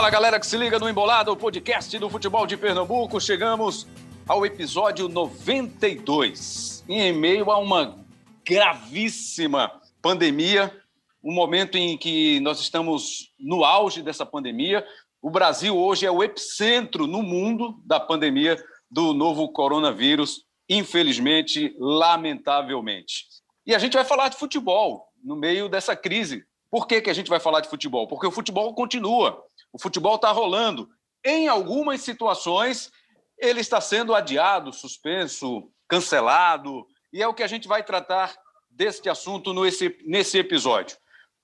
Fala galera que se liga no Embolado, o podcast do futebol de Pernambuco. Chegamos ao episódio 92, em meio a uma gravíssima pandemia, um momento em que nós estamos no auge dessa pandemia. O Brasil hoje é o epicentro no mundo da pandemia do novo coronavírus, infelizmente, lamentavelmente. E a gente vai falar de futebol no meio dessa crise. Por que, que a gente vai falar de futebol? Porque o futebol continua. O futebol está rolando. Em algumas situações, ele está sendo adiado, suspenso, cancelado, e é o que a gente vai tratar deste assunto nesse, nesse episódio.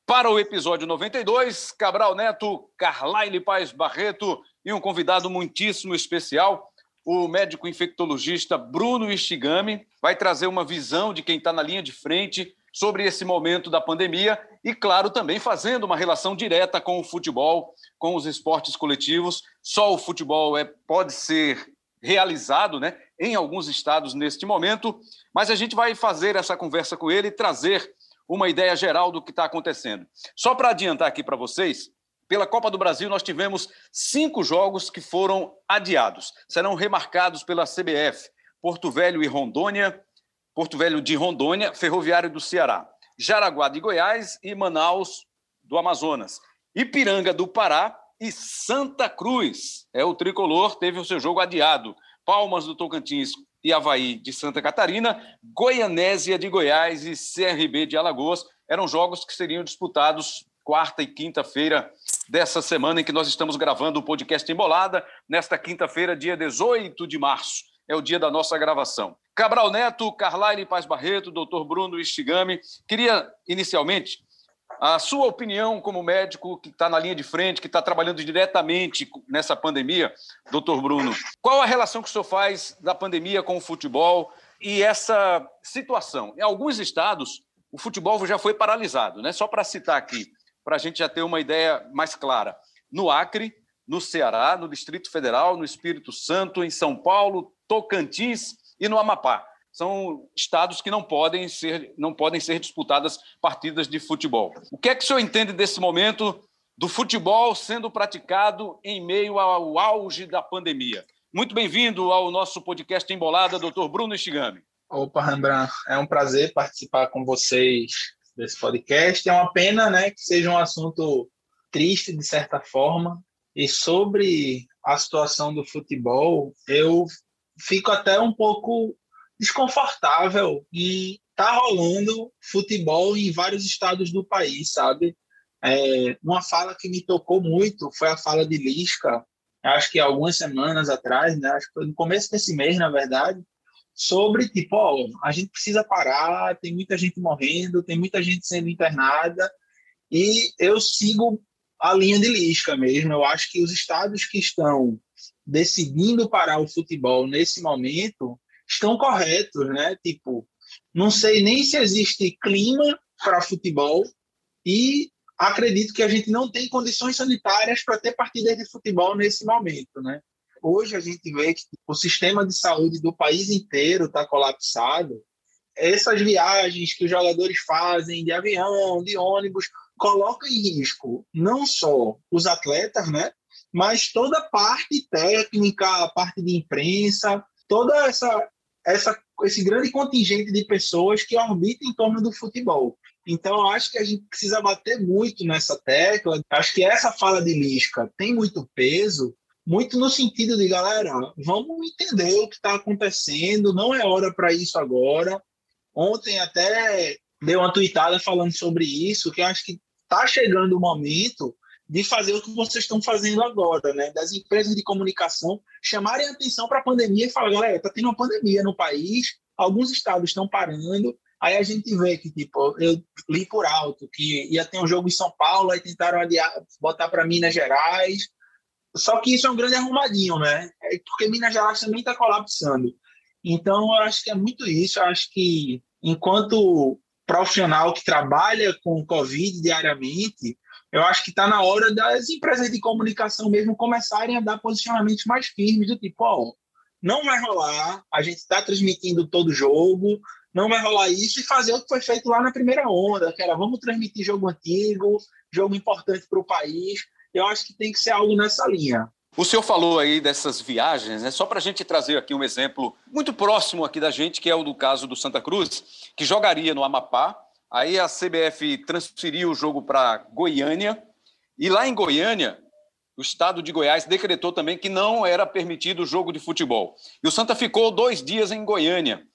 Para o episódio 92, Cabral Neto, Carlaile Paz Barreto e um convidado muitíssimo especial, o médico infectologista Bruno Ishigami, vai trazer uma visão de quem está na linha de frente sobre esse momento da pandemia e, claro, também fazendo uma relação direta com o futebol, com os esportes coletivos. Só o futebol é, pode ser realizado né, em alguns estados neste momento, mas a gente vai fazer essa conversa com ele e trazer uma ideia geral do que está acontecendo. Só para adiantar aqui para vocês, pela Copa do Brasil, nós tivemos cinco jogos que foram adiados. Serão remarcados pela CBF: Porto Velho e Rondônia, Porto Velho de Rondônia, Ferroviário do Ceará, Jaraguá de Goiás e Manaus do Amazonas, Ipiranga do Pará e Santa Cruz. É o tricolor teve o seu jogo adiado. Palmas do Tocantins e Havaí de Santa Catarina, Goianésia de Goiás e CRB de Alagoas eram jogos que seriam disputados quarta e quinta-feira dessa semana em que nós estamos gravando o podcast Embolada, nesta quinta-feira, dia 18 de março é o dia da nossa gravação. Cabral Neto, Carlaine Paz Barreto, doutor Bruno Ishigami. Queria, inicialmente, a sua opinião como médico que está na linha de frente, que está trabalhando diretamente nessa pandemia, doutor Bruno. Qual a relação que o senhor faz da pandemia com o futebol e essa situação? Em alguns estados, o futebol já foi paralisado, né? Só para citar aqui, para a gente já ter uma ideia mais clara. No Acre, no Ceará, no Distrito Federal, no Espírito Santo, em São Paulo, Tocantins e no Amapá. São estados que não podem ser, não podem ser disputadas partidas de futebol. O que é que o senhor entende desse momento do futebol sendo praticado em meio ao auge da pandemia? Muito bem-vindo ao nosso podcast Embolada, doutor Bruno Ishigami. Opa, Rembrandt, é um prazer participar com vocês desse podcast. É uma pena né, que seja um assunto triste, de certa forma, e sobre a situação do futebol, eu fico até um pouco desconfortável e tá rolando futebol em vários estados do país, sabe? É, uma fala que me tocou muito foi a fala de Lisca, acho que algumas semanas atrás, né? Acho que foi no começo desse mês, na verdade, sobre tipo, ó, a gente precisa parar, tem muita gente morrendo, tem muita gente sendo internada, e eu sigo a linha de Lisca mesmo. Eu acho que os estados que estão decidindo parar o futebol nesse momento estão corretos, né? Tipo, não sei nem se existe clima para futebol e acredito que a gente não tem condições sanitárias para ter partidas de futebol nesse momento, né? Hoje a gente vê que o sistema de saúde do país inteiro está colapsado. Essas viagens que os jogadores fazem de avião, de ônibus, colocam em risco não só os atletas, né? mas toda a parte técnica, a parte de imprensa, toda essa, essa esse grande contingente de pessoas que orbita em torno do futebol. Então, acho que a gente precisa bater muito nessa tecla. Acho que essa fala de Lisca tem muito peso, muito no sentido de, galera, vamos entender o que está acontecendo, não é hora para isso agora. Ontem até deu uma tweetada falando sobre isso, que acho que está chegando o momento de fazer o que vocês estão fazendo agora, né? Das empresas de comunicação chamarem atenção para a pandemia e falar, galera, está tendo uma pandemia no país, alguns estados estão parando, aí a gente vê que, tipo, eu li por alto que ia ter um jogo em São Paulo, aí tentaram adiar, botar para Minas Gerais, só que isso é um grande arrumadinho, né? É porque Minas Gerais também está colapsando. Então, eu acho que é muito isso, eu acho que enquanto profissional que trabalha com Covid diariamente, eu acho que está na hora das empresas de comunicação mesmo começarem a dar posicionamentos mais firmes, do tipo, ó, não vai rolar, a gente está transmitindo todo jogo, não vai rolar isso, e fazer o que foi feito lá na primeira onda, que era vamos transmitir jogo antigo, jogo importante para o país. Eu acho que tem que ser algo nessa linha. O senhor falou aí dessas viagens, né? Só para a gente trazer aqui um exemplo muito próximo aqui da gente, que é o do caso do Santa Cruz, que jogaria no Amapá. Aí a CBF transferiu o jogo para Goiânia. E lá em Goiânia, o estado de Goiás decretou também que não era permitido o jogo de futebol. E o Santa ficou dois dias em Goiânia.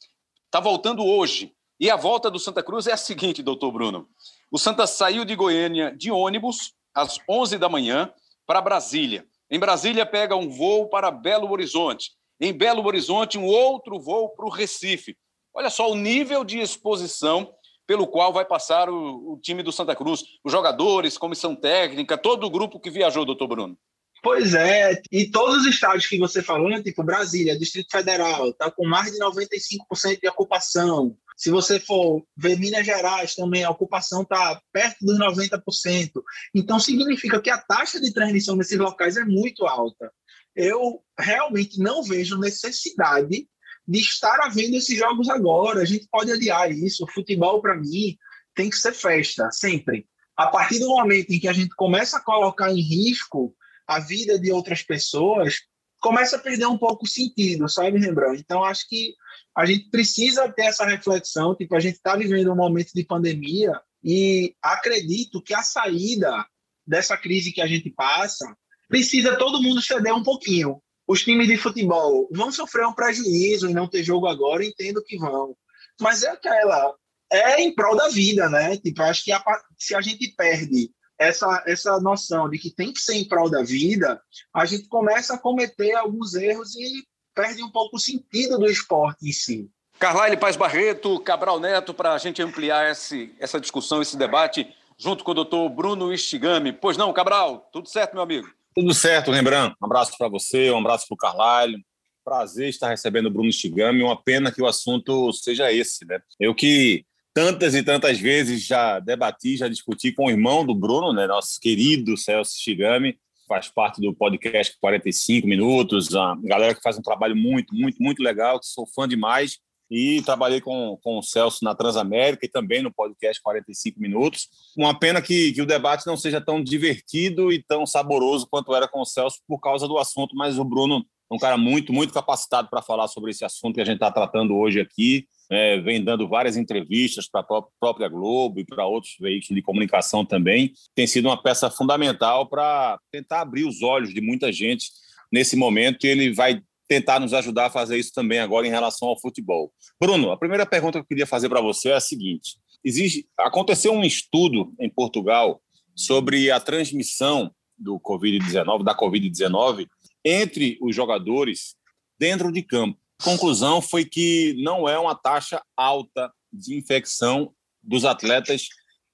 Está voltando hoje. E a volta do Santa Cruz é a seguinte, doutor Bruno. O Santa saiu de Goiânia de ônibus às 11 da manhã para Brasília. Em Brasília, pega um voo para Belo Horizonte. Em Belo Horizonte, um outro voo para o Recife. Olha só o nível de exposição pelo qual vai passar o, o, time do Santa Cruz, os jogadores, comissão técnica, todo o grupo que viajou, doutor Bruno. Pois é, e todos os estádios que você falou, né, tipo Brasília, Distrito Federal, está com mais de 95% de ocupação. Se você for ver Minas Gerais também, a ocupação está perto dos 90%. Então, significa que a taxa de transmissão nesses locais é muito alta. Eu realmente não vejo necessidade de estar havendo esses jogos agora. A gente pode adiar isso. O futebol, para mim, tem que ser festa, sempre. A partir do momento em que a gente começa a colocar em risco a vida de outras pessoas, começa a perder um pouco o sentido, sabe, Rembrandt? Então, acho que a gente precisa ter essa reflexão, tipo, a gente está vivendo um momento de pandemia e acredito que a saída dessa crise que a gente passa precisa todo mundo ceder um pouquinho. Os times de futebol vão sofrer um prejuízo em não ter jogo agora, entendo que vão. Mas é aquela, é em prol da vida, né? Tipo, acho que a, se a gente perde essa, essa noção de que tem que ser em prol da vida, a gente começa a cometer alguns erros e perde um pouco o sentido do esporte em si. Carlyle Paz Barreto, Cabral Neto, para a gente ampliar esse, essa discussão, esse debate, junto com o doutor Bruno Istigami. Pois não, Cabral, tudo certo, meu amigo? Tudo certo, lembrando. Um abraço para você, um abraço para o Carlyle. Prazer estar recebendo o Bruno Istigami. Uma pena que o assunto seja esse, né? Eu que tantas e tantas vezes já debati, já discuti com o irmão do Bruno, né, nosso querido Celso Shigami, faz parte do podcast 45 Minutos, a galera que faz um trabalho muito, muito, muito legal, que sou fã demais, e trabalhei com, com o Celso na Transamérica e também no podcast 45 Minutos. Uma pena que, que o debate não seja tão divertido e tão saboroso quanto era com o Celso por causa do assunto, mas o Bruno é um cara muito, muito capacitado para falar sobre esse assunto que a gente está tratando hoje aqui é, vem dando várias entrevistas para a própria Globo e para outros veículos de comunicação também. Tem sido uma peça fundamental para tentar abrir os olhos de muita gente nesse momento e ele vai tentar nos ajudar a fazer isso também agora em relação ao futebol. Bruno, a primeira pergunta que eu queria fazer para você é a seguinte: existe, aconteceu um estudo em Portugal sobre a transmissão do COVID-19, da COVID-19 entre os jogadores dentro de campo conclusão foi que não é uma taxa alta de infecção dos atletas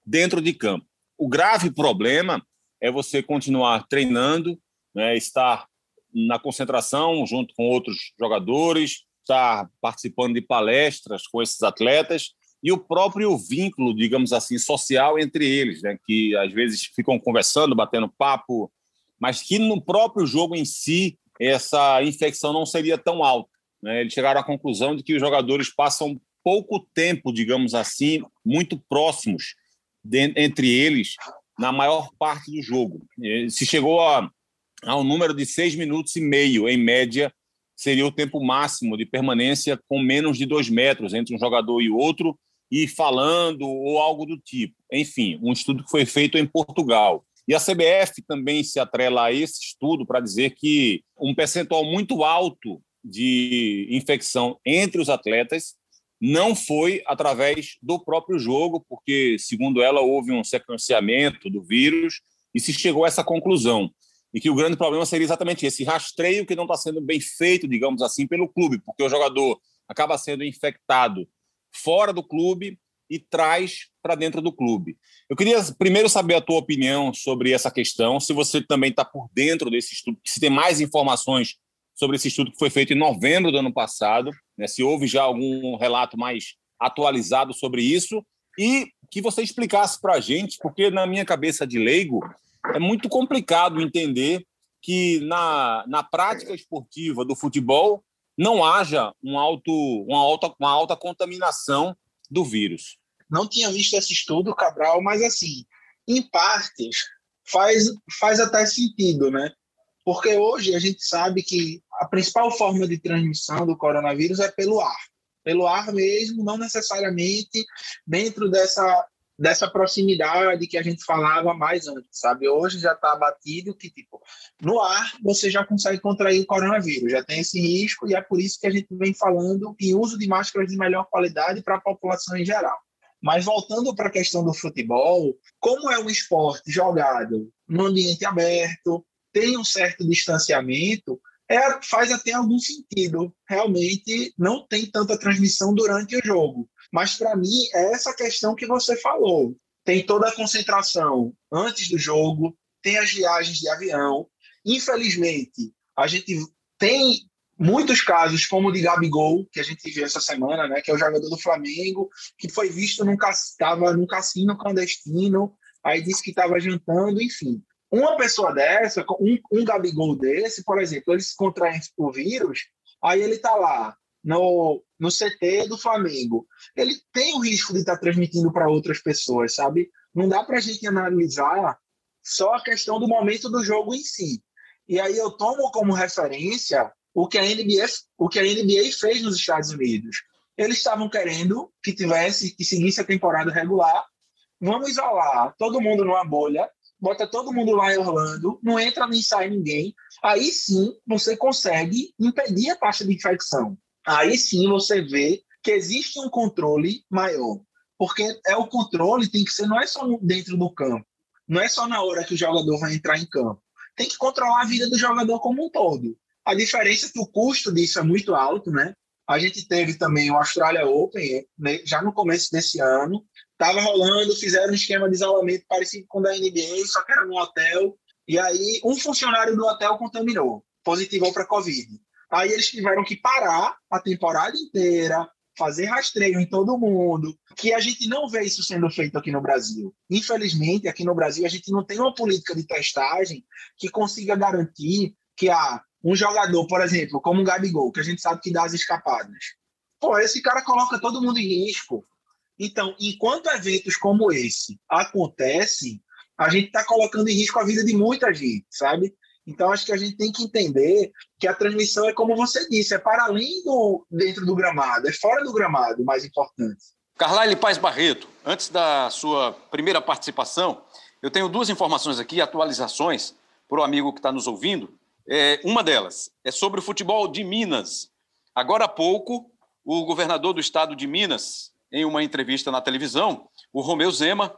dentro de campo. O grave problema é você continuar treinando, né, estar na concentração junto com outros jogadores, estar participando de palestras com esses atletas e o próprio vínculo, digamos assim, social entre eles, né, que às vezes ficam conversando, batendo papo, mas que no próprio jogo em si essa infecção não seria tão alta. Né? Eles chegaram à conclusão de que os jogadores passam pouco tempo, digamos assim, muito próximos de, entre eles na maior parte do jogo. Se chegou a, a um número de seis minutos e meio, em média, seria o tempo máximo de permanência com menos de dois metros entre um jogador e outro, e falando ou algo do tipo. Enfim, um estudo que foi feito em Portugal. E a CBF também se atrela a esse estudo para dizer que um percentual muito alto de infecção entre os atletas não foi através do próprio jogo, porque, segundo ela, houve um sequenciamento do vírus e se chegou a essa conclusão. E que o grande problema seria exatamente esse rastreio que não está sendo bem feito, digamos assim, pelo clube, porque o jogador acaba sendo infectado fora do clube e traz para dentro do clube. Eu queria primeiro saber a tua opinião sobre essa questão, se você também está por dentro desse estudo, se tem mais informações sobre esse estudo que foi feito em novembro do ano passado, né, se houve já algum relato mais atualizado sobre isso, e que você explicasse para a gente, porque na minha cabeça de leigo é muito complicado entender que na, na prática esportiva do futebol não haja um alto, uma, alta, uma alta contaminação do vírus. Não tinha visto esse estudo, Cabral, mas assim, em partes faz, faz até sentido, né? Porque hoje a gente sabe que a principal forma de transmissão do coronavírus é pelo ar. Pelo ar mesmo, não necessariamente dentro dessa, dessa proximidade que a gente falava mais antes, sabe? Hoje já está batido que, tipo, no ar você já consegue contrair o coronavírus, já tem esse risco, e é por isso que a gente vem falando em uso de máscaras de melhor qualidade para a população em geral. Mas voltando para a questão do futebol, como é um esporte jogado no ambiente aberto, tem um certo distanciamento, é, faz até algum sentido. Realmente não tem tanta transmissão durante o jogo. Mas para mim é essa questão que você falou. Tem toda a concentração antes do jogo, tem as viagens de avião. Infelizmente, a gente tem muitos casos, como o de Gabigol, que a gente viu essa semana, né, que é o jogador do Flamengo, que foi visto num, estava num cassino clandestino, aí disse que estava jantando, enfim. Uma pessoa dessa, um, um Gabigol desse, por exemplo, eles contraem o vírus, aí ele está lá no, no CT do Flamengo. Ele tem o risco de estar tá transmitindo para outras pessoas, sabe? Não dá para a gente analisar só a questão do momento do jogo em si. E aí eu tomo como referência o que a NBA, o que a NBA fez nos Estados Unidos. Eles estavam querendo que tivesse, que seguisse a temporada regular. Vamos isolar todo mundo numa bolha bota todo mundo lá em Orlando, não entra nem sai ninguém. Aí sim você consegue impedir a taxa de infecção. Aí sim você vê que existe um controle maior. Porque é o controle, tem que ser, não é só dentro do campo, não é só na hora que o jogador vai entrar em campo. Tem que controlar a vida do jogador como um todo. A diferença é que o custo disso é muito alto, né? A gente teve também o Australia Open, né, já no começo desse ano, Tava rolando, fizeram um esquema de isolamento parecido com o da NBA, só que era no hotel. E aí, um funcionário do hotel contaminou, positivou para Covid. Aí eles tiveram que parar a temporada inteira, fazer rastreio em todo mundo, que a gente não vê isso sendo feito aqui no Brasil. Infelizmente, aqui no Brasil, a gente não tem uma política de testagem que consiga garantir que ah, um jogador, por exemplo, como o Gabigol, que a gente sabe que dá as escapadas. Pô, esse cara coloca todo mundo em risco. Então, enquanto eventos como esse acontecem, a gente está colocando em risco a vida de muita gente, sabe? Então, acho que a gente tem que entender que a transmissão é como você disse, é para além do dentro do gramado, é fora do gramado, mais importante. Carlyle Paz Barreto, antes da sua primeira participação, eu tenho duas informações aqui, atualizações para o amigo que está nos ouvindo. É, uma delas é sobre o futebol de Minas. Agora há pouco, o governador do estado de Minas, em uma entrevista na televisão, o Romeu Zema,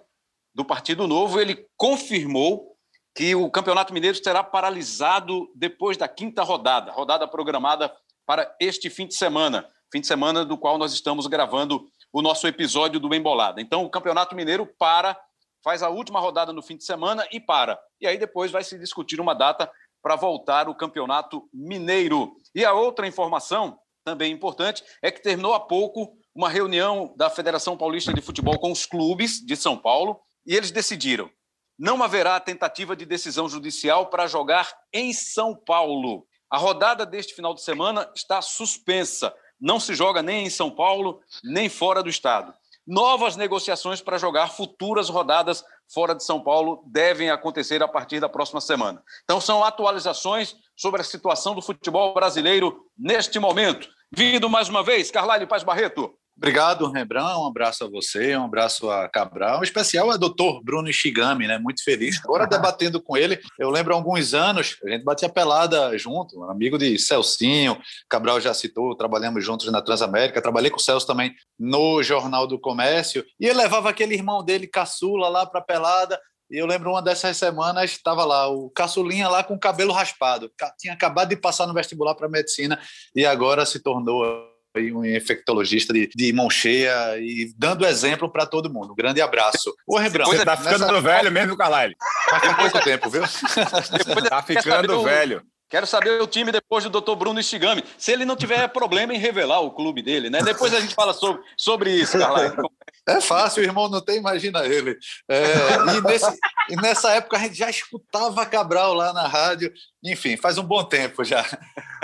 do Partido Novo, ele confirmou que o Campeonato Mineiro será paralisado depois da quinta rodada, rodada programada para este fim de semana, fim de semana do qual nós estamos gravando o nosso episódio do Bem Bolada. Então, o Campeonato Mineiro para, faz a última rodada no fim de semana e para. E aí depois vai se discutir uma data para voltar o Campeonato Mineiro. E a outra informação, também importante, é que terminou há pouco uma reunião da Federação Paulista de Futebol com os clubes de São Paulo e eles decidiram: não haverá tentativa de decisão judicial para jogar em São Paulo. A rodada deste final de semana está suspensa. Não se joga nem em São Paulo, nem fora do estado. Novas negociações para jogar futuras rodadas fora de São Paulo devem acontecer a partir da próxima semana. Então, são atualizações sobre a situação do futebol brasileiro neste momento. Vindo mais uma vez, Carlyle Paz Barreto. Obrigado, Rembrandt. Um abraço a você, um abraço a Cabral. Um especial é doutor Bruno Ishigami, né? Muito feliz. Agora debatendo com ele, eu lembro há alguns anos, a gente batia pelada junto, amigo de Celcinho, Cabral já citou, trabalhamos juntos na Transamérica, trabalhei com o Celso também no Jornal do Comércio, e ele levava aquele irmão dele, caçula, lá para pelada, e eu lembro uma dessas semanas, estava lá, o caçulinha lá com o cabelo raspado. Tinha acabado de passar no vestibular para medicina e agora se tornou um infectologista de, de mão cheia e dando exemplo para todo mundo. Um grande abraço. Ô, Rebrão, você tá ficando nessa... velho mesmo, Carlyle. Faz pouco tempo, viu? tá ficando velho. Quero saber o time depois do Dr. Bruno Estigami. Se ele não tiver problema em revelar o clube dele, né? Depois a gente fala sobre, sobre isso, Carlyle. É fácil, o irmão não tem, imagina ele. É, e, nesse, e, nessa época a gente já escutava Cabral lá na rádio. Enfim, faz um bom tempo já.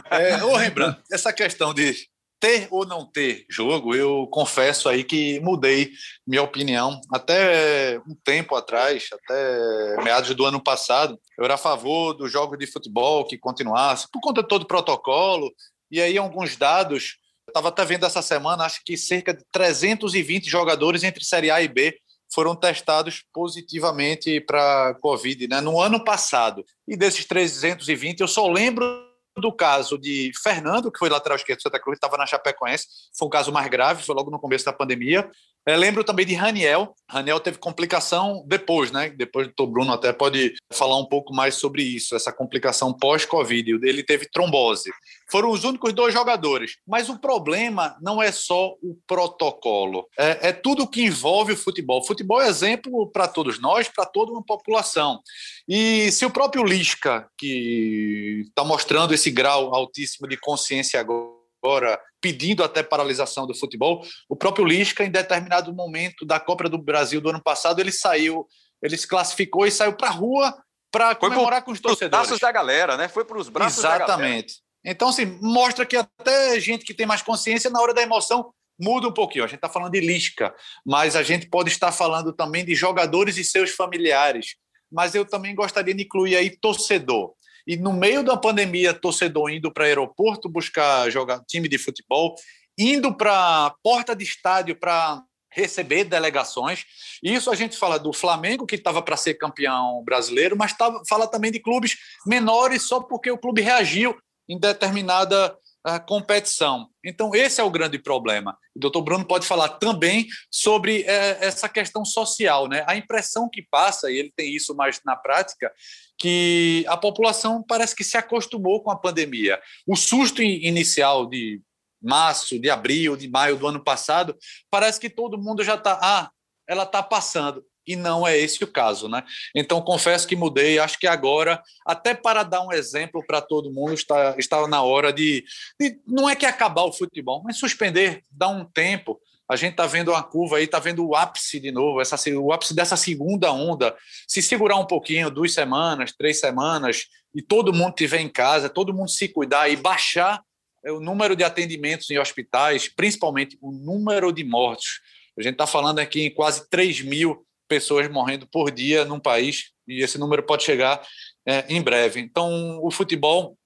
É, ô, Rembrandt, essa questão de ter ou não ter jogo, eu confesso aí que mudei minha opinião. Até um tempo atrás, até meados do ano passado, eu era a favor do jogo de futebol que continuasse, por conta de todo o protocolo. E aí, alguns dados, eu estava até vendo essa semana, acho que cerca de 320 jogadores entre Série A e B foram testados positivamente para Covid né, no ano passado. E desses 320, eu só lembro do caso de Fernando, que foi lateral esquerdo do Santa Cruz, estava na Chapecoense, foi um caso mais grave, foi logo no começo da pandemia. É, lembro também de Raniel. Raniel teve complicação depois, né? Depois o Bruno até pode falar um pouco mais sobre isso, essa complicação pós-Covid. Ele teve trombose. Foram os únicos dois jogadores. Mas o problema não é só o protocolo, é, é tudo que envolve o futebol. O futebol é exemplo para todos nós, para toda uma população. E se o próprio Lisca, que está mostrando esse grau altíssimo de consciência agora, pedindo até paralisação do futebol. O próprio Lisca, em determinado momento da Copa do Brasil do ano passado, ele saiu, ele se classificou e saiu para a rua para comemorar com os torcedores. braços da galera, né? Foi para os braços Exatamente. Então, assim, mostra que até gente que tem mais consciência, na hora da emoção, muda um pouquinho. A gente está falando de Lisca, mas a gente pode estar falando também de jogadores e seus familiares. Mas eu também gostaria de incluir aí torcedor. E no meio da pandemia, torcedor indo para aeroporto buscar jogar time de futebol, indo para porta de estádio para receber delegações. Isso a gente fala do Flamengo, que estava para ser campeão brasileiro, mas tava, fala também de clubes menores só porque o clube reagiu em determinada uh, competição. Então, esse é o grande problema. O doutor Bruno pode falar também sobre uh, essa questão social. Né? A impressão que passa, e ele tem isso mais na prática, que a população parece que se acostumou com a pandemia. O susto inicial de março, de abril, de maio do ano passado, parece que todo mundo já está, ah, ela está passando. E não é esse o caso, né? Então, confesso que mudei. Acho que agora, até para dar um exemplo para todo mundo, está, está na hora de, de. Não é que acabar o futebol, mas suspender, dar um tempo a gente está vendo uma curva aí, está vendo o ápice de novo, essa, o ápice dessa segunda onda. Se segurar um pouquinho, duas semanas, três semanas, e todo mundo estiver em casa, todo mundo se cuidar e baixar é, o número de atendimentos em hospitais, principalmente o número de mortos. A gente está falando aqui em quase 3 mil pessoas morrendo por dia num país, e esse número pode chegar é, em breve. Então, o futebol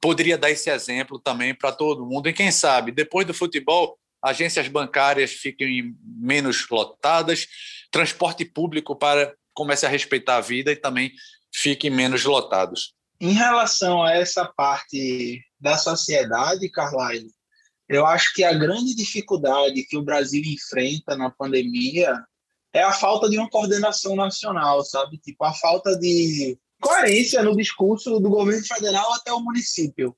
poderia dar esse exemplo também para todo mundo. E quem sabe, depois do futebol, agências bancárias fiquem menos lotadas, transporte público para comece a respeitar a vida e também fiquem menos lotados. Em relação a essa parte da sociedade, Carlyle, eu acho que a grande dificuldade que o Brasil enfrenta na pandemia é a falta de uma coordenação nacional, sabe? Tipo, a falta de coerência no discurso do governo federal até o município.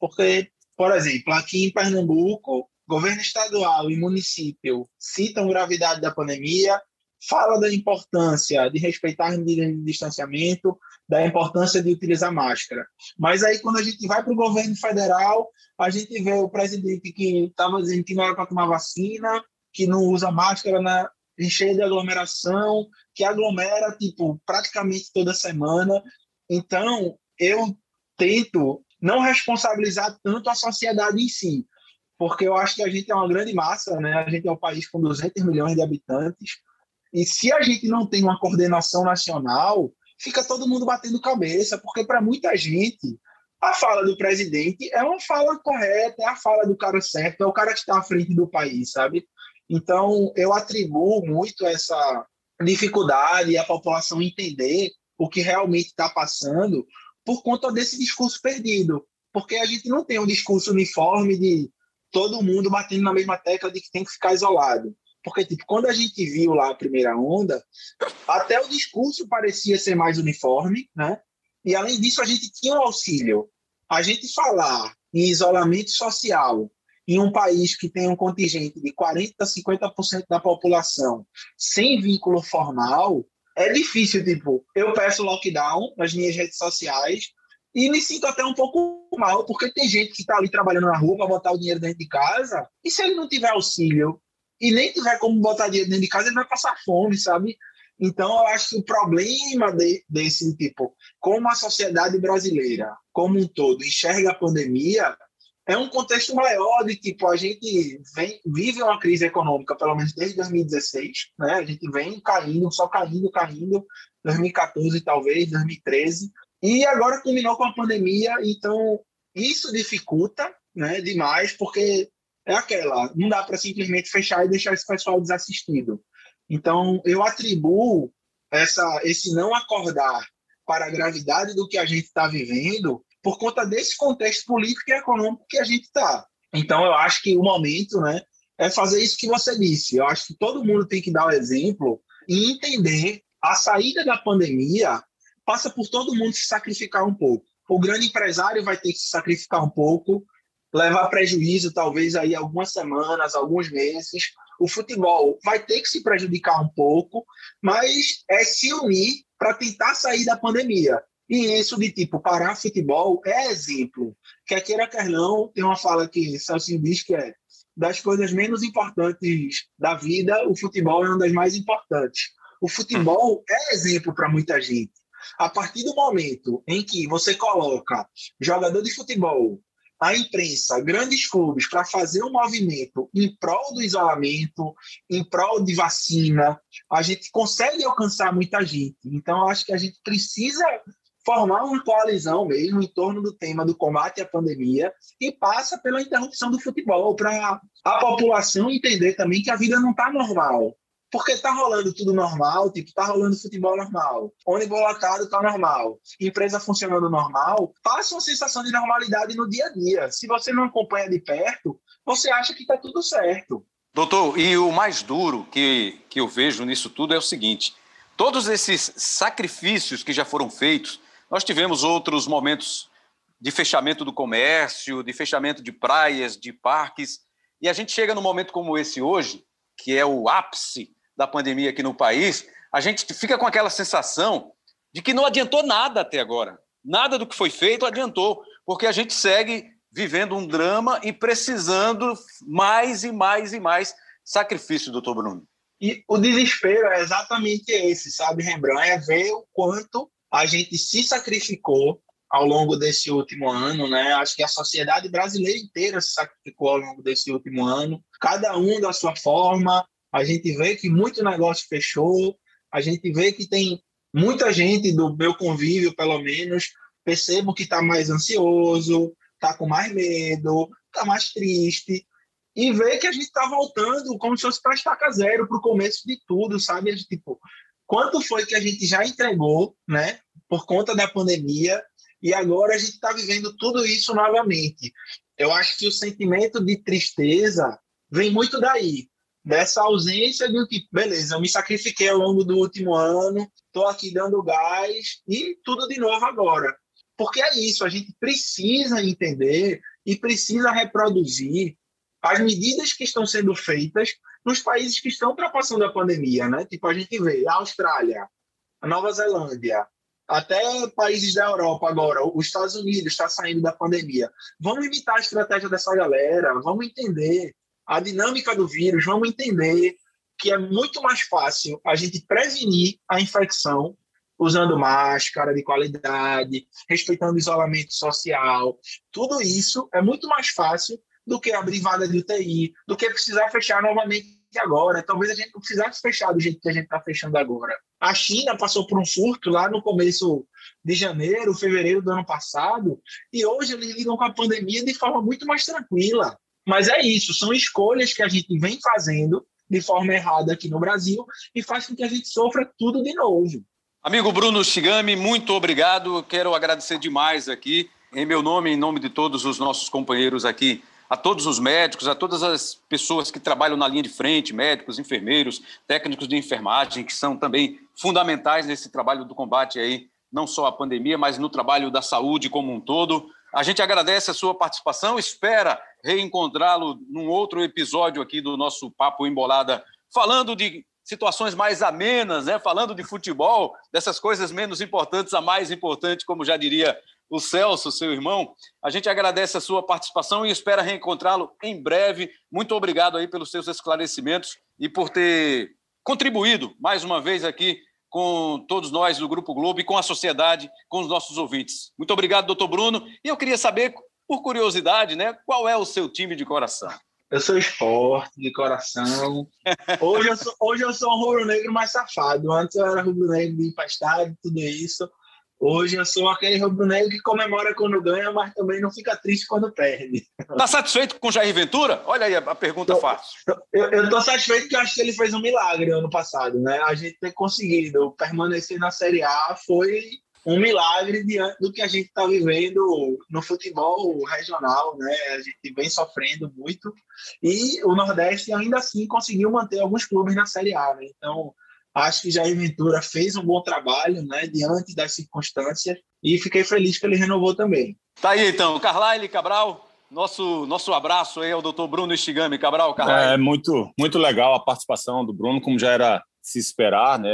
Porque, por exemplo, aqui em Pernambuco, governo estadual e município citam gravidade da pandemia, fala da importância de respeitar o distanciamento, da importância de utilizar máscara. Mas aí, quando a gente vai para o governo federal, a gente vê o presidente que estava dizendo que não era para tomar vacina, que não usa máscara na cheia de aglomeração, que aglomera tipo praticamente toda semana. Então, eu tento não responsabilizar tanto a sociedade em si, porque eu acho que a gente é uma grande massa, né? A gente é um país com 200 milhões de habitantes, e se a gente não tem uma coordenação nacional, fica todo mundo batendo cabeça, porque para muita gente a fala do presidente é uma fala correta, é a fala do cara certo, é o cara que está à frente do país, sabe? Então, eu atribuo muito essa dificuldade a população entender o que realmente está passando por conta desse discurso perdido. Porque a gente não tem um discurso uniforme de todo mundo batendo na mesma tecla de que tem que ficar isolado. Porque, tipo, quando a gente viu lá a primeira onda, até o discurso parecia ser mais uniforme, né? E, além disso, a gente tinha um auxílio. A gente falar em isolamento social em um país que tem um contingente de 40% a 50% da população sem vínculo formal, é difícil, tipo, eu peço lockdown nas minhas redes sociais, e me sinto até um pouco mal, porque tem gente que está ali trabalhando na rua para botar o dinheiro dentro de casa, e se ele não tiver auxílio e nem tiver como botar dinheiro dentro de casa, ele vai passar fome, sabe? Então, eu acho que o problema de, desse tipo, como a sociedade brasileira, como um todo, enxerga a pandemia, é um contexto maior de tipo a gente vem, vive uma crise econômica pelo menos desde 2016, né? A gente vem caindo, só caindo, caindo, 2014 talvez, 2013 e agora culminou com a pandemia, então isso dificulta, né? Demais porque é aquela, não dá para simplesmente fechar e deixar esse pessoal desassistido. Então eu atribuo essa esse não acordar para a gravidade do que a gente está vivendo por conta desse contexto político e econômico que a gente está. Então, eu acho que o momento né, é fazer isso que você disse. Eu acho que todo mundo tem que dar o exemplo e entender a saída da pandemia passa por todo mundo se sacrificar um pouco. O grande empresário vai ter que se sacrificar um pouco, levar prejuízo talvez aí algumas semanas, alguns meses. O futebol vai ter que se prejudicar um pouco, mas é se unir para tentar sair da pandemia. E isso de tipo, parar futebol é exemplo. Quer queira, quer não, tem uma fala que Celso diz que é das coisas menos importantes da vida, o futebol é uma das mais importantes. O futebol é exemplo para muita gente. A partir do momento em que você coloca jogador de futebol, a imprensa, grandes clubes, para fazer um movimento em prol do isolamento, em prol de vacina, a gente consegue alcançar muita gente. Então, acho que a gente precisa formar uma coalizão mesmo em torno do tema do combate à pandemia e passa pela interrupção do futebol para a população entender também que a vida não está normal. Porque tá rolando tudo normal, tipo, tá rolando futebol normal, ônibus lotado tá normal, empresa funcionando normal, passa uma sensação de normalidade no dia a dia. Se você não acompanha de perto, você acha que tá tudo certo. Doutor, e o mais duro que, que eu vejo nisso tudo é o seguinte: todos esses sacrifícios que já foram feitos, nós tivemos outros momentos de fechamento do comércio, de fechamento de praias, de parques, e a gente chega num momento como esse hoje, que é o ápice da pandemia aqui no país, a gente fica com aquela sensação de que não adiantou nada até agora. Nada do que foi feito adiantou, porque a gente segue vivendo um drama e precisando mais e mais e mais sacrifício, doutor Bruno. E o desespero é exatamente esse, sabe, Rembrandt? É ver o quanto a gente se sacrificou ao longo desse último ano, né? Acho que a sociedade brasileira inteira se sacrificou ao longo desse último ano, cada um da sua forma, a gente vê que muito negócio fechou, a gente vê que tem muita gente do meu convívio, pelo menos, percebo que está mais ansioso, está com mais medo, está mais triste, e vê que a gente está voltando como se fosse para estaca zero, para o começo de tudo, sabe? Tipo, quanto foi que a gente já entregou, né, por conta da pandemia, e agora a gente está vivendo tudo isso novamente. Eu acho que o sentimento de tristeza vem muito daí, dessa ausência de que, beleza, eu me sacrifiquei ao longo do último ano, estou aqui dando gás e tudo de novo agora. Porque é isso, a gente precisa entender e precisa reproduzir as medidas que estão sendo feitas nos países que estão ultrapassando a pandemia, né? Tipo, a gente vê a Austrália, a Nova Zelândia, até países da Europa agora, os Estados Unidos está saindo da pandemia. Vamos imitar a estratégia dessa galera, vamos entender a dinâmica do vírus, vamos entender que é muito mais fácil a gente prevenir a infecção usando máscara de qualidade, respeitando isolamento social. Tudo isso é muito mais fácil do que abrir vaga de UTI, do que precisar fechar novamente agora. Talvez a gente não precisasse fechar do jeito que a gente está fechando agora. A China passou por um surto lá no começo de janeiro, fevereiro do ano passado, e hoje eles lidam com a pandemia de forma muito mais tranquila. Mas é isso, são escolhas que a gente vem fazendo de forma errada aqui no Brasil e faz com que a gente sofra tudo de novo. Amigo Bruno Shigami, muito obrigado. Quero agradecer demais aqui, em meu nome, em nome de todos os nossos companheiros aqui, a todos os médicos, a todas as pessoas que trabalham na linha de frente, médicos, enfermeiros, técnicos de enfermagem, que são também fundamentais nesse trabalho do combate aí, não só à pandemia, mas no trabalho da saúde como um todo. A gente agradece a sua participação, espera reencontrá-lo num outro episódio aqui do nosso Papo Embolada, falando de situações mais amenas, né? falando de futebol, dessas coisas menos importantes a mais importante, como já diria o Celso, seu irmão. A gente agradece a sua participação e espera reencontrá-lo em breve. Muito obrigado aí pelos seus esclarecimentos e por ter contribuído mais uma vez aqui com todos nós do Grupo Globo e com a sociedade, com os nossos ouvintes. Muito obrigado, doutor Bruno. E eu queria saber por curiosidade, né? Qual é o seu time de coração? Eu sou esporte de coração. Hoje eu sou, hoje eu sou um rubro-negro mais safado. Antes eu era rubro-negro de estádio, tudo isso. Hoje eu sou aquele rubro-negro que comemora quando ganha, mas também não fica triste quando perde. Está satisfeito com o Jair Ventura? Olha aí a pergunta tô, fácil. Eu estou satisfeito porque eu acho que ele fez um milagre ano passado, né? A gente ter conseguido permanecer na Série A foi um milagre diante do que a gente está vivendo no futebol regional, né? A gente vem sofrendo muito e o Nordeste ainda assim conseguiu manter alguns clubes na Série A, né? Então acho que Jair Ventura fez um bom trabalho, né? Diante das circunstâncias e fiquei feliz que ele renovou também. Tá aí então, Carlyle Cabral. Nosso, nosso abraço aí ao doutor Bruno Estigami. Cabral, Carlyle. É muito, muito legal a participação do Bruno, como já era se esperar, né?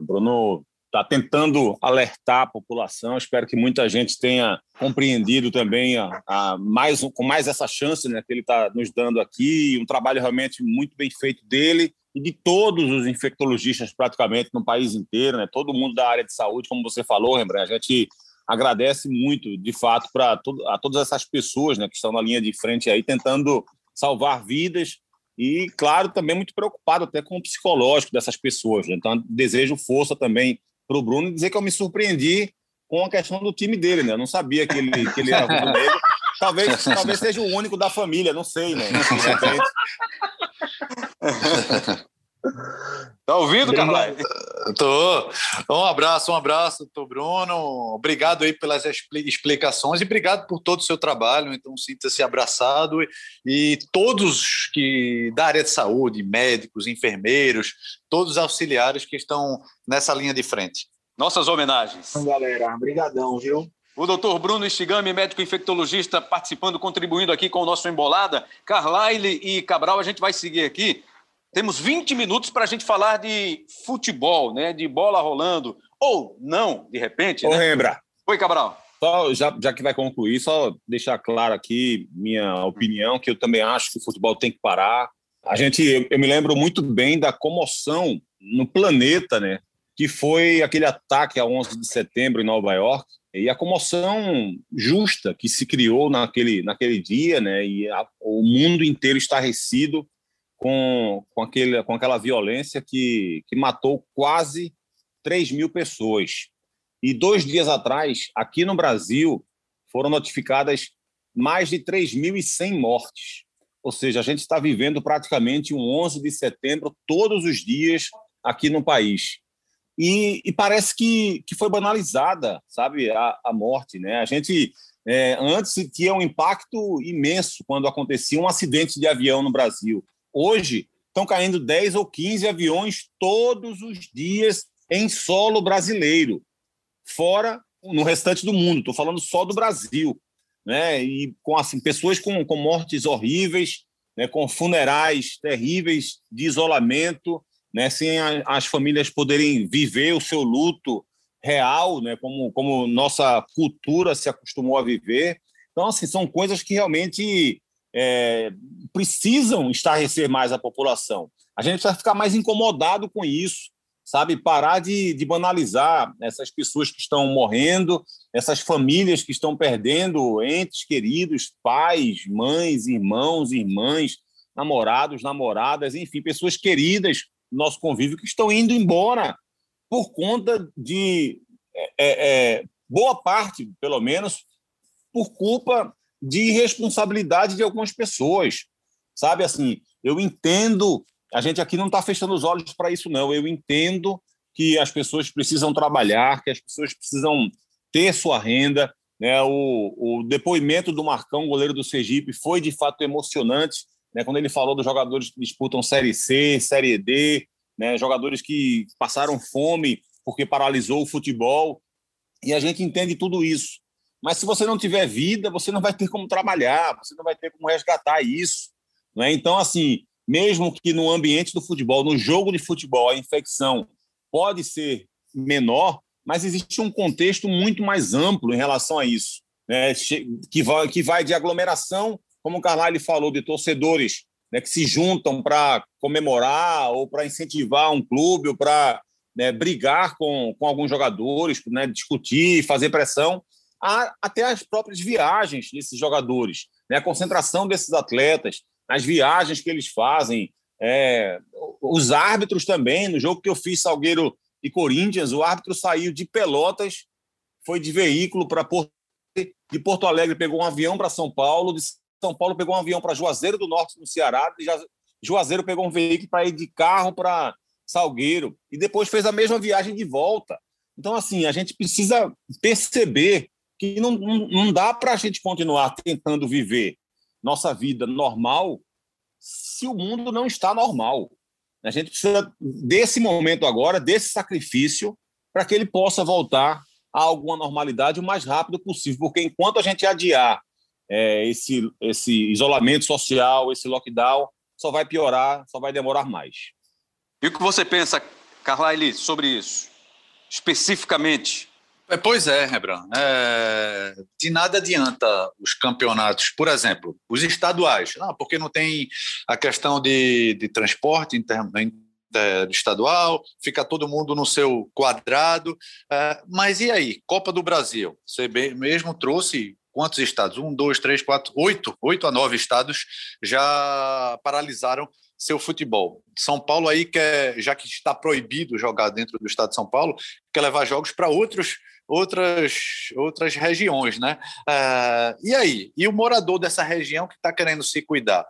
O Bruno está tentando alertar a população. Espero que muita gente tenha compreendido também a, a mais com mais essa chance né, que ele está nos dando aqui. Um trabalho realmente muito bem feito dele e de todos os infectologistas praticamente no país inteiro, né? Todo mundo da área de saúde, como você falou, Rembrandt, a gente agradece muito, de fato, para to a todas essas pessoas, né, que estão na linha de frente aí tentando salvar vidas e, claro, também muito preocupado até com o psicológico dessas pessoas. Né? Então, desejo força também para o Bruno dizer que eu me surpreendi com a questão do time dele, né? Eu não sabia que ele, que ele era rubro-negro. Talvez, talvez seja o único da família, não sei, né? Tá ouvindo, Carlai? Tô. Um abraço, um abraço, doutor Bruno. Obrigado aí pelas explicações e obrigado por todo o seu trabalho. Então, sinta-se abraçado e todos que da área de saúde, médicos, enfermeiros, todos os auxiliares que estão nessa linha de frente. Nossas homenagens. Então, galera, obrigadão, viu? O doutor Bruno Estigami, médico infectologista, participando, contribuindo aqui com o nosso Embolada. Carlyle e Cabral, a gente vai seguir aqui temos 20 minutos para a gente falar de futebol, né? De bola rolando. Ou não, de repente. Ô, né? Rembra. Oi, Cabral. Só, já, já que vai concluir, só deixar claro aqui minha opinião, que eu também acho que o futebol tem que parar. A gente, eu, eu me lembro muito bem da comoção no planeta, né? Que foi aquele ataque a 11 de setembro em Nova York e a comoção justa que se criou naquele, naquele dia, né? E a, o mundo inteiro estarrecido com, com, aquele, com aquela violência que, que matou quase 3 mil pessoas. E dois dias atrás, aqui no Brasil, foram notificadas mais de 3.100 mortes. Ou seja, a gente está vivendo praticamente um 11 de setembro todos os dias aqui no país. E, e parece que, que foi banalizada, sabe, a, a morte. Né? A gente é, antes tinha um impacto imenso quando acontecia um acidente de avião no Brasil. Hoje, estão caindo 10 ou 15 aviões todos os dias em solo brasileiro, fora no restante do mundo. Estou falando só do Brasil. Né? E com assim, pessoas com, com mortes horríveis, né? com funerais terríveis de isolamento, né? sem a, as famílias poderem viver o seu luto real, né? como, como nossa cultura se acostumou a viver. Então, assim, são coisas que realmente é, precisam estarrecer mais a população. A gente precisa ficar mais incomodado com isso, sabe? Parar de, de banalizar essas pessoas que estão morrendo, essas famílias que estão perdendo entes queridos, pais, mães, irmãos, irmãs, namorados, namoradas, enfim, pessoas queridas nosso convívio que estão indo embora por conta de é, é, é boa parte, pelo menos, por culpa de irresponsabilidade de algumas pessoas. Sabe assim, eu entendo, a gente aqui não está fechando os olhos para isso, não. Eu entendo que as pessoas precisam trabalhar, que as pessoas precisam ter sua renda. Né? O, o depoimento do Marcão, goleiro do Sergipe, foi de fato emocionante, né? quando ele falou dos jogadores que disputam Série C, Série D, né? jogadores que passaram fome porque paralisou o futebol. E a gente entende tudo isso. Mas se você não tiver vida, você não vai ter como trabalhar, você não vai ter como resgatar isso. Né? Então, assim, mesmo que no ambiente do futebol, no jogo de futebol, a infecção pode ser menor, mas existe um contexto muito mais amplo em relação a isso, né? que, vai, que vai de aglomeração, como o Carlyle falou, de torcedores né, que se juntam para comemorar ou para incentivar um clube ou para né, brigar com, com alguns jogadores, né, discutir, fazer pressão, a, até as próprias viagens desses jogadores, né? a concentração desses atletas, as viagens que eles fazem, é, os árbitros também. No jogo que eu fiz Salgueiro e Corinthians, o árbitro saiu de Pelotas, foi de veículo para Porto de Porto Alegre pegou um avião para São Paulo, de São Paulo pegou um avião para Juazeiro do Norte, no Ceará, de Juazeiro pegou um veículo para ir de carro para Salgueiro e depois fez a mesma viagem de volta. Então, assim, a gente precisa perceber que não, não, não dá para a gente continuar tentando viver nossa vida normal se o mundo não está normal. A gente precisa desse momento agora, desse sacrifício, para que ele possa voltar a alguma normalidade o mais rápido possível, porque enquanto a gente adiar é, esse, esse isolamento social, esse lockdown, só vai piorar, só vai demorar mais. E o que você pensa, Carlyle, sobre isso? Especificamente? É, pois é, Rebran. É, de nada adianta os campeonatos, por exemplo, os estaduais, ah, porque não tem a questão de, de transporte estadual, fica todo mundo no seu quadrado. É, mas e aí, Copa do Brasil? Você mesmo trouxe quantos estados? Um, dois, três, quatro, oito, oito a nove estados já paralisaram seu futebol. São Paulo aí quer, já que está proibido jogar dentro do estado de São Paulo, quer levar jogos para outros outras outras regiões, né? Uh, e aí? E o morador dessa região que está querendo se cuidar?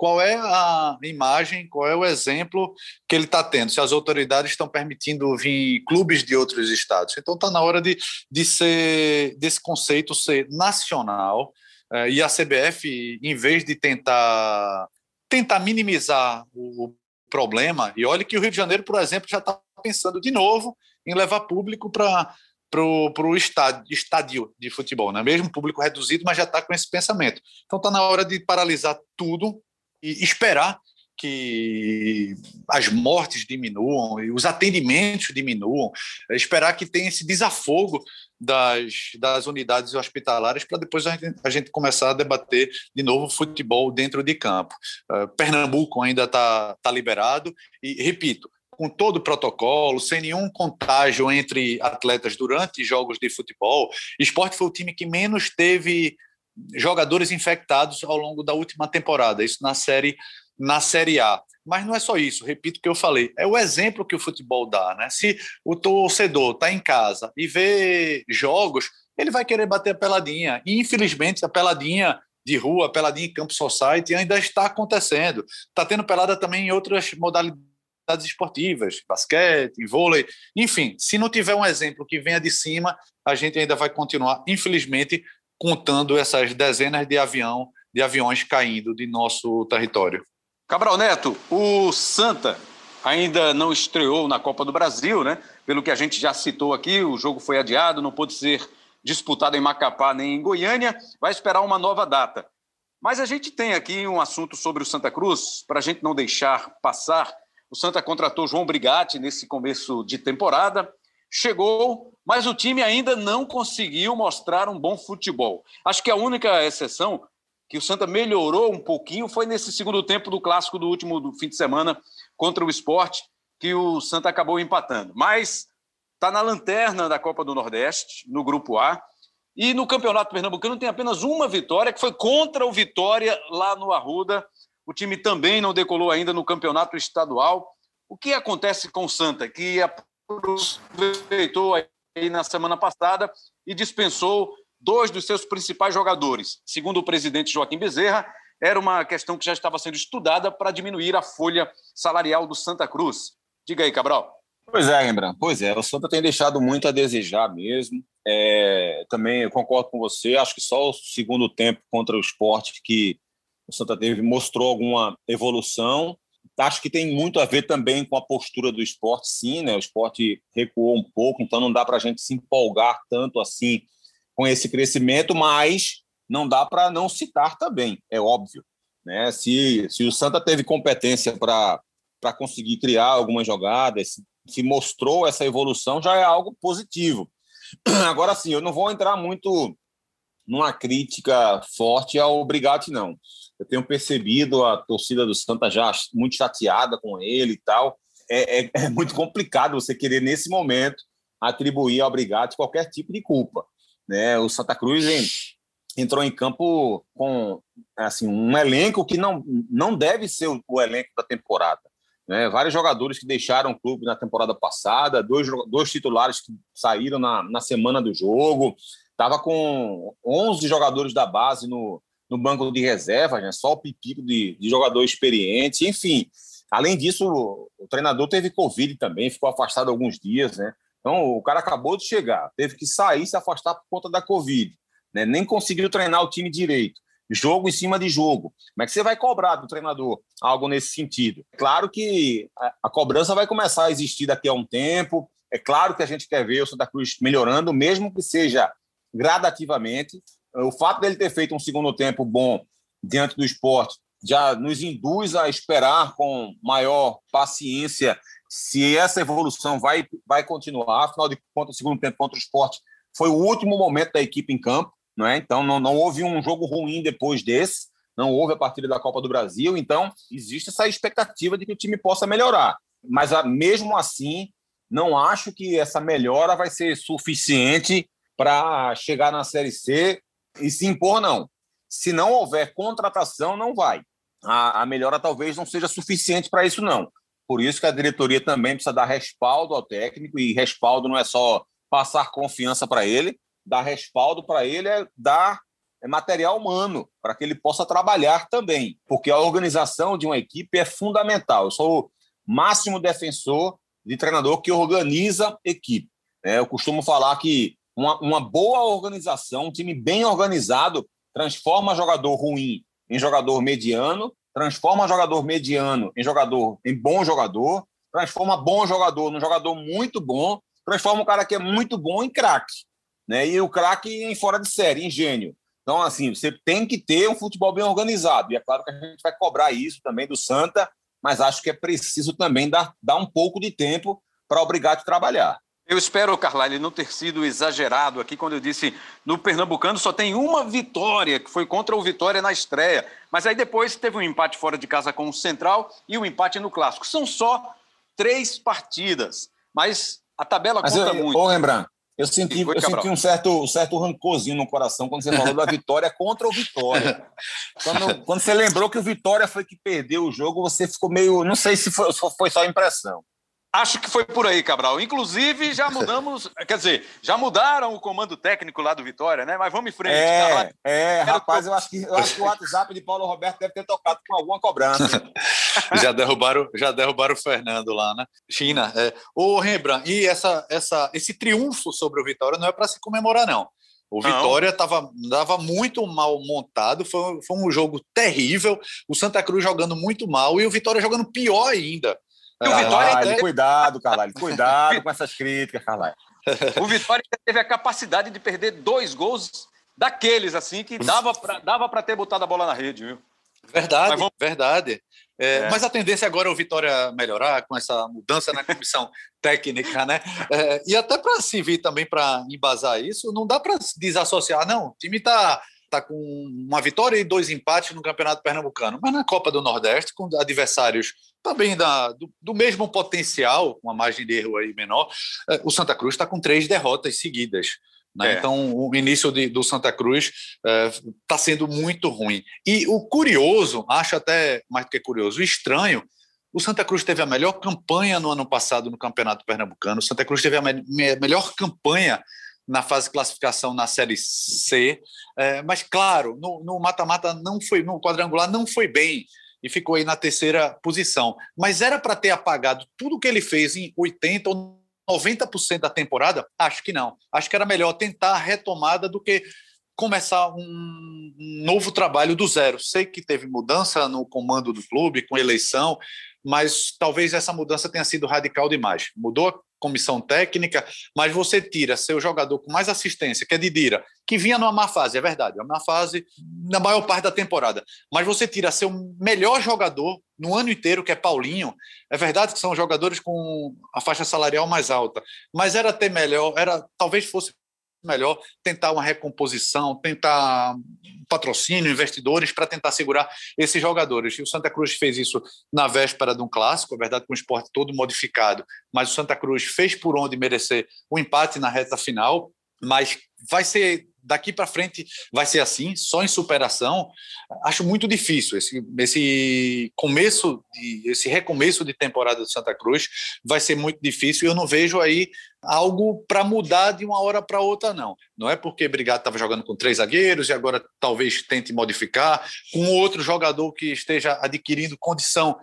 Qual é a imagem, qual é o exemplo que ele está tendo? Se as autoridades estão permitindo vir clubes de outros estados. Então está na hora de, de ser desse conceito ser nacional uh, e a CBF, em vez de tentar tentar minimizar o problema. E olha que o Rio de Janeiro, por exemplo, já está pensando de novo em levar público para para o estádio, estádio de futebol, né? mesmo público reduzido, mas já está com esse pensamento. Então está na hora de paralisar tudo e esperar que as mortes diminuam e os atendimentos diminuam, esperar que tenha esse desafogo das, das unidades hospitalares para depois a gente, a gente, começar a debater de novo futebol dentro de campo. Uh, Pernambuco ainda está tá liberado e, repito, com todo o protocolo, sem nenhum contágio entre atletas durante jogos de futebol. Esporte foi o time que menos teve jogadores infectados ao longo da última temporada, isso na série na Série A. Mas não é só isso, repito o que eu falei, é o exemplo que o futebol dá, né? Se o torcedor está em casa e vê jogos, ele vai querer bater a peladinha. E, infelizmente, a peladinha de rua, a peladinha em campo society ainda está acontecendo. Está tendo pelada também em outras modalidades esportivas, basquete, vôlei, enfim, se não tiver um exemplo que venha de cima, a gente ainda vai continuar, infelizmente, contando essas dezenas de avião, de aviões caindo de nosso território. Cabral Neto, o Santa ainda não estreou na Copa do Brasil, né? Pelo que a gente já citou aqui, o jogo foi adiado, não pôde ser disputado em Macapá nem em Goiânia, vai esperar uma nova data. Mas a gente tem aqui um assunto sobre o Santa Cruz, para a gente não deixar passar. O Santa contratou João Brigatti nesse começo de temporada, chegou, mas o time ainda não conseguiu mostrar um bom futebol. Acho que a única exceção que o Santa melhorou um pouquinho foi nesse segundo tempo do clássico do último fim de semana contra o esporte, que o Santa acabou empatando. Mas está na lanterna da Copa do Nordeste, no Grupo A. E no Campeonato Pernambucano tem apenas uma vitória, que foi contra o Vitória lá no Arruda. O time também não decolou ainda no Campeonato Estadual. O que acontece com o Santa, que aproveitou na semana passada e dispensou dois dos seus principais jogadores. Segundo o presidente Joaquim Bezerra, era uma questão que já estava sendo estudada para diminuir a folha salarial do Santa Cruz. Diga aí, Cabral. Pois é, Rembrandt. Pois é, o Santa tem deixado muito a desejar mesmo. É, também concordo com você. Acho que só o segundo tempo contra o esporte que o Santa teve mostrou alguma evolução. Acho que tem muito a ver também com a postura do esporte, sim, né? O esporte recuou um pouco, então não dá para a gente se empolgar tanto assim com esse crescimento, mas não dá para não citar também, é óbvio. Né? Se, se o Santa teve competência para conseguir criar algumas jogadas, se, se mostrou essa evolução, já é algo positivo. Agora sim, eu não vou entrar muito numa crítica forte ao Brigatti, não. Eu tenho percebido a torcida do Santa já muito chateada com ele e tal. É, é, é muito complicado você querer, nesse momento, atribuir ao Brigatti qualquer tipo de culpa. Né? O Santa Cruz hein, entrou em campo com assim um elenco que não, não deve ser o, o elenco da temporada. Né? Vários jogadores que deixaram o clube na temporada passada, dois, dois titulares que saíram na, na semana do jogo, estava com 11 jogadores da base no, no banco de reserva, né? só o pipico de, de jogador experiente, enfim. Além disso, o treinador teve Covid também, ficou afastado alguns dias, né? Então, o cara acabou de chegar, teve que sair, se afastar por conta da Covid, né? Nem conseguiu treinar o time direito. Jogo em cima de jogo. Como é que você vai cobrar do treinador algo nesse sentido? Claro que a cobrança vai começar a existir daqui a um tempo. É claro que a gente quer ver o Santa Cruz melhorando, mesmo que seja gradativamente. O fato dele ter feito um segundo tempo bom diante do esporte já nos induz a esperar com maior paciência se essa evolução vai, vai continuar. Afinal de contas, o segundo tempo contra o esporte foi o último momento da equipe em campo, não é? então não, não houve um jogo ruim depois desse, não houve a partida da Copa do Brasil, então existe essa expectativa de que o time possa melhorar. Mas ah, mesmo assim, não acho que essa melhora vai ser suficiente para chegar na Série C e se impor, não. Se não houver contratação, não vai. A, a melhora talvez não seja suficiente para isso, não. Por isso que a diretoria também precisa dar respaldo ao técnico, e respaldo não é só passar confiança para ele, dar respaldo para ele é dar é material humano para que ele possa trabalhar também, porque a organização de uma equipe é fundamental. Eu sou o máximo defensor de treinador que organiza equipe. É, eu costumo falar que uma, uma boa organização, um time bem organizado, transforma jogador ruim em jogador mediano, transforma jogador mediano em jogador em bom jogador, transforma bom jogador num jogador muito bom, transforma um cara que é muito bom em craque, né? E o craque em fora de série, em gênio. Então, assim, você tem que ter um futebol bem organizado. E é claro que a gente vai cobrar isso também do Santa, mas acho que é preciso também dar, dar um pouco de tempo para obrigar a trabalhar. Eu espero, Carlyle, não ter sido exagerado aqui quando eu disse no Pernambucano só tem uma vitória, que foi contra o Vitória na estreia. Mas aí depois teve um empate fora de casa com o Central e um empate no Clássico. São só três partidas, mas a tabela mas conta eu, muito. Ô, Rembrandt, eu senti, eu senti um certo, certo rancorzinho no coração quando você falou da vitória contra o Vitória. Quando, quando você lembrou que o Vitória foi que perdeu o jogo, você ficou meio. Não sei se foi, foi só impressão. Acho que foi por aí, Cabral. Inclusive, já mudamos, quer dizer, já mudaram o comando técnico lá do Vitória, né? Mas vamos em frente. É, é rapaz, eu acho, que, eu acho que o WhatsApp de Paulo Roberto deve ter tocado com alguma cobrança. já, derrubaram, já derrubaram o Fernando lá, né? China. É. Ô, Rembrandt, e essa, essa, esse triunfo sobre o Vitória não é para se comemorar, não. O Vitória estava dava muito mal montado, foi, foi um jogo terrível. O Santa Cruz jogando muito mal e o Vitória jogando pior ainda. E o Vitória Carlalho, cuidado, Carlalho, cuidado com essas críticas, Carlalho. O Vitória teve a capacidade de perder dois gols daqueles, assim, que dava para dava ter botado a bola na rede, viu? Verdade, vamos... verdade. É, é. Mas a tendência agora é o Vitória melhorar com essa mudança na comissão técnica, né? É, e até para se vir também para embasar isso, não dá para desassociar, não. O time está tá com uma vitória e dois empates no Campeonato Pernambucano, mas na Copa do Nordeste, com adversários também da, do, do, mesmo potencial, uma margem de erro aí menor, é, o Santa Cruz está com três derrotas seguidas. Né? É. Então, o início de, do Santa Cruz está é, sendo muito ruim. E o curioso, acho até mais do que curioso, o estranho, o Santa Cruz teve a melhor campanha no ano passado no Campeonato Pernambucano, o Santa Cruz teve a me melhor campanha na fase de classificação na Série C, é, mas claro, no mata-mata não foi, no quadrangular não foi bem e ficou aí na terceira posição. Mas era para ter apagado tudo que ele fez em 80 ou 90% da temporada? Acho que não. Acho que era melhor tentar a retomada do que começar um novo trabalho do zero. Sei que teve mudança no comando do clube, com eleição, mas talvez essa mudança tenha sido radical demais. Mudou comissão técnica, mas você tira seu jogador com mais assistência, que é Didira, que vinha numa má fase, é verdade, uma má fase na maior parte da temporada, mas você tira seu melhor jogador no ano inteiro, que é Paulinho, é verdade que são jogadores com a faixa salarial mais alta, mas era até melhor, era talvez fosse melhor tentar uma recomposição, tentar patrocínio, investidores para tentar segurar esses jogadores. E o Santa Cruz fez isso na véspera de um clássico, é verdade com o esporte todo modificado, mas o Santa Cruz fez por onde merecer o um empate na reta final, mas vai ser daqui para frente vai ser assim, só em superação, acho muito difícil. Esse, esse começo, de, esse recomeço de temporada do Santa Cruz vai ser muito difícil eu não vejo aí algo para mudar de uma hora para outra, não. Não é porque Brigado estava jogando com três zagueiros e agora talvez tente modificar, com outro jogador que esteja adquirindo condição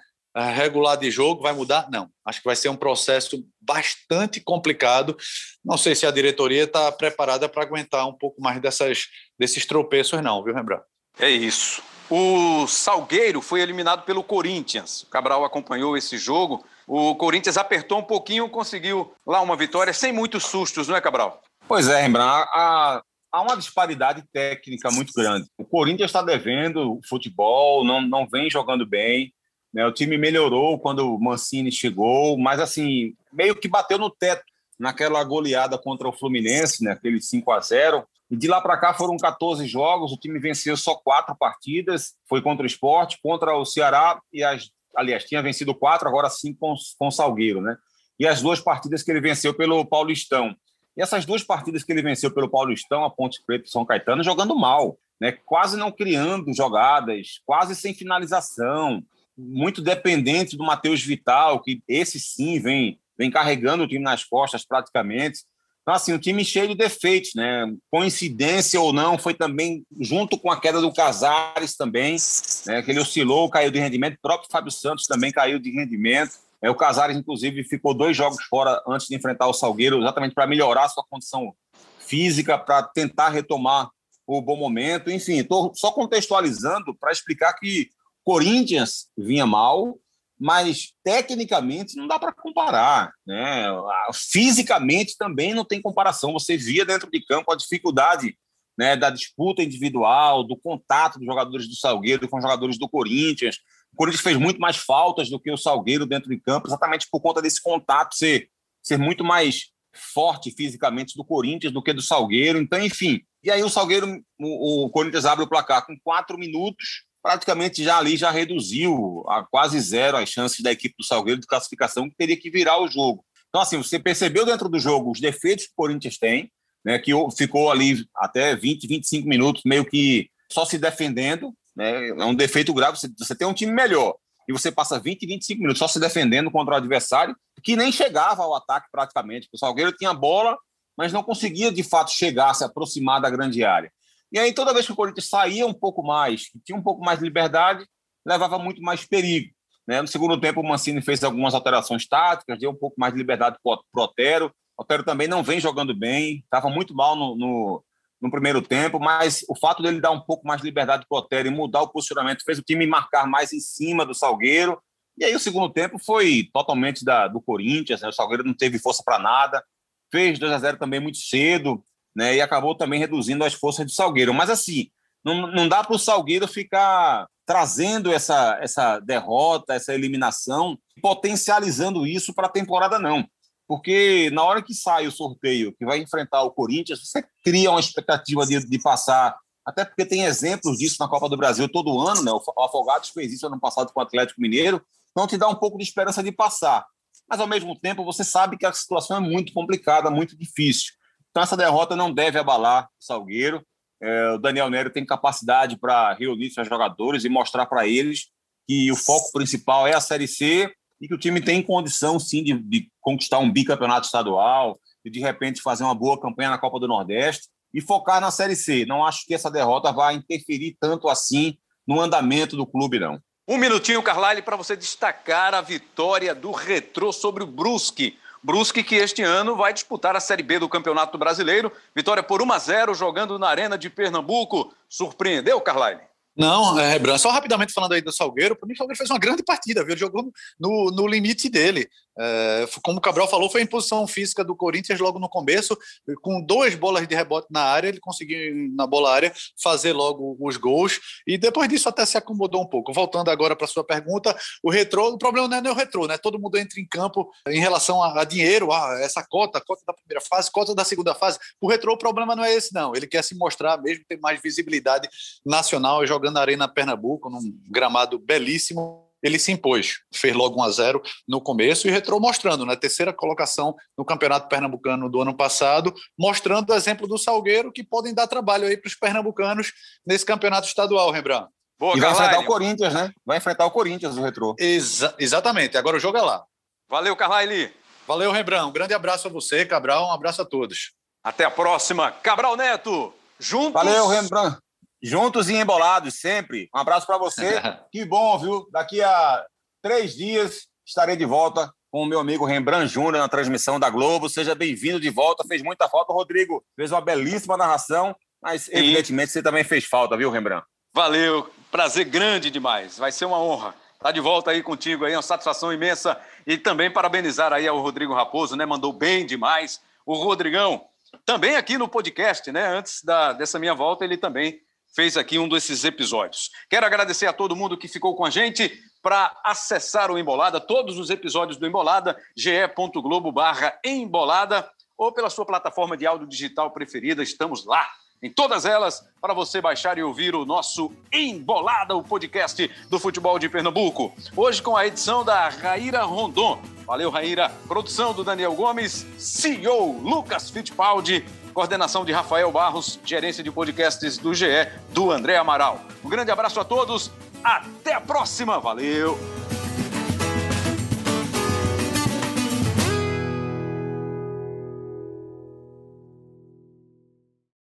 regular de jogo vai mudar? Não. Acho que vai ser um processo bastante complicado. Não sei se a diretoria está preparada para aguentar um pouco mais dessas, desses tropeços, não, viu, Rembrandt? É isso. O Salgueiro foi eliminado pelo Corinthians. O Cabral acompanhou esse jogo. O Corinthians apertou um pouquinho, conseguiu lá uma vitória sem muitos sustos, não é, Cabral? Pois é, Rembrandt. Há, há uma disparidade técnica muito grande. O Corinthians está devendo futebol, não, não vem jogando bem. Né? O time melhorou quando o Mancini chegou, mas assim, meio que bateu no teto naquela goleada contra o Fluminense, né? aquele 5 a 0 e de lá para cá foram 14 jogos, o time venceu só quatro partidas, foi contra o esporte, contra o Ceará, e as, aliás, tinha vencido quatro, agora sim com, com o Salgueiro, né? E as duas partidas que ele venceu pelo Paulistão. E essas duas partidas que ele venceu pelo Paulistão, a Ponte Preta e São Caetano, jogando mal, né? quase não criando jogadas, quase sem finalização, muito dependente do Matheus Vital, que esse sim vem, vem carregando o time nas costas praticamente. Então, assim, um time cheio de defeitos, né? Coincidência ou não, foi também junto com a queda do Casares também, né? Que ele oscilou, caiu de rendimento. O próprio Fábio Santos também caiu de rendimento. É, o Casares, inclusive, ficou dois jogos fora antes de enfrentar o Salgueiro, exatamente para melhorar sua condição física, para tentar retomar o bom momento. Enfim, estou só contextualizando para explicar que Corinthians vinha mal, mas tecnicamente não dá para comparar, né? Fisicamente também não tem comparação. Você via dentro de campo a dificuldade né, da disputa individual, do contato dos jogadores do Salgueiro com os jogadores do Corinthians. O Corinthians fez muito mais faltas do que o Salgueiro dentro de campo, exatamente por conta desse contato ser, ser muito mais forte fisicamente do Corinthians do que do Salgueiro. Então, enfim. E aí o Salgueiro, o, o Corinthians abre o placar com quatro minutos praticamente já ali já reduziu a quase zero as chances da equipe do Salgueiro de classificação, que teria que virar o jogo. Então, assim, você percebeu dentro do jogo os defeitos que o Corinthians tem, né, que ficou ali até 20, 25 minutos meio que só se defendendo, né, é um defeito grave. Você, você tem um time melhor e você passa 20, 25 minutos só se defendendo contra o adversário, que nem chegava ao ataque praticamente. O Salgueiro tinha bola, mas não conseguia de fato chegar, se aproximar da grande área. E aí, toda vez que o Corinthians saía um pouco mais, tinha um pouco mais de liberdade, levava muito mais perigo. Né? No segundo tempo, o Mancini fez algumas alterações táticas, deu um pouco mais de liberdade para o Otero. O Otero também não vem jogando bem, estava muito mal no, no, no, primeiro tempo, mas o fato dele dar um pouco mais de liberdade para o Otero e mudar o posicionamento fez o time marcar mais em cima do Salgueiro. E aí, o segundo tempo foi totalmente da, do Corinthians, né? o Salgueiro não teve força para nada, fez 2 a 0 também muito cedo né? E acabou também reduzindo as forças do Salgueiro. Mas assim, não, não dá para o Salgueiro ficar trazendo essa, essa derrota, essa eliminação, potencializando isso para a temporada, não. Porque na hora que sai o sorteio, que vai enfrentar o Corinthians, você cria uma expectativa de, de passar. Até porque tem exemplos disso na Copa do Brasil todo ano, né? O Afogados fez isso ano passado com o Atlético Mineiro, então te dá um pouco de esperança de passar. Mas ao mesmo tempo você sabe que a situação é muito complicada, muito difícil. Então, essa derrota não deve abalar o Salgueiro. É, o Daniel Nero tem capacidade para reunir seus jogadores e mostrar para eles que o foco principal é a Série C e que o time tem condição, sim, de, de conquistar um bicampeonato estadual e, de repente, fazer uma boa campanha na Copa do Nordeste e focar na Série C. Não acho que essa derrota vai interferir tanto assim no andamento do clube, não. Um minutinho, Carlyle, para você destacar a vitória do Retrô sobre o Brusque. Brusque que este ano vai disputar a Série B do Campeonato Brasileiro. Vitória por 1 a 0 jogando na Arena de Pernambuco. Surpreendeu, Carline? Não, é, Bran, só rapidamente falando aí do Salgueiro, para mim o Salgueiro fez uma grande partida, viu? Ele jogou no, no limite dele. É, como o Cabral falou, foi a imposição física do Corinthians logo no começo, com duas bolas de rebote na área, ele conseguiu, na bola área, fazer logo os gols, e depois disso até se acomodou um pouco. Voltando agora para sua pergunta, o retrô, o problema não é nem o retrô, né? Todo mundo entra em campo em relação a, a dinheiro, a essa cota, cota da primeira fase, cota da segunda fase. O retrô, o problema não é esse, não. Ele quer se mostrar mesmo, ter mais visibilidade nacional jogando jogando na Arena Pernambuco, num gramado belíssimo. ele se impôs, fez logo 1 a 0 no começo e retrou mostrando na né, terceira colocação no Campeonato Pernambucano do ano passado, mostrando o exemplo do Salgueiro que podem dar trabalho aí para os pernambucanos nesse campeonato estadual, Rembrandt. Boa, e vai enfrentar o Corinthians, né? Vai enfrentar o Corinthians, o Retrô. Exa exatamente, agora o jogo é lá. Valeu, Carlaile. Valeu, Rembrandt. Um grande abraço a você, Cabral. Um abraço a todos. Até a próxima. Cabral Neto, juntos. Valeu, Rembrandt. Juntos e embolados, sempre. Um abraço para você. que bom, viu? Daqui a três dias estarei de volta com o meu amigo Rembrandt Júnior na transmissão da Globo. Seja bem-vindo de volta. Fez muita falta. Rodrigo fez uma belíssima narração, mas evidentemente você também fez falta, viu, Rembrandt? Valeu. Prazer grande demais. Vai ser uma honra estar de volta aí contigo aí, uma satisfação imensa. E também parabenizar aí ao Rodrigo Raposo, né? Mandou bem demais. O Rodrigão, também aqui no podcast, né? Antes da, dessa minha volta, ele também fez aqui um desses episódios. Quero agradecer a todo mundo que ficou com a gente para acessar o Embolada, todos os episódios do Embolada, ge.globo barra Embolada, ou pela sua plataforma de áudio digital preferida, estamos lá. Em todas elas, para você baixar e ouvir o nosso Embolada, o podcast do futebol de Pernambuco. Hoje com a edição da Raíra Rondon. Valeu, Raíra. Produção do Daniel Gomes, CEO Lucas Fittipaldi coordenação de Rafael Barros, gerência de podcasts do GE, do André Amaral. Um grande abraço a todos, até a próxima, valeu!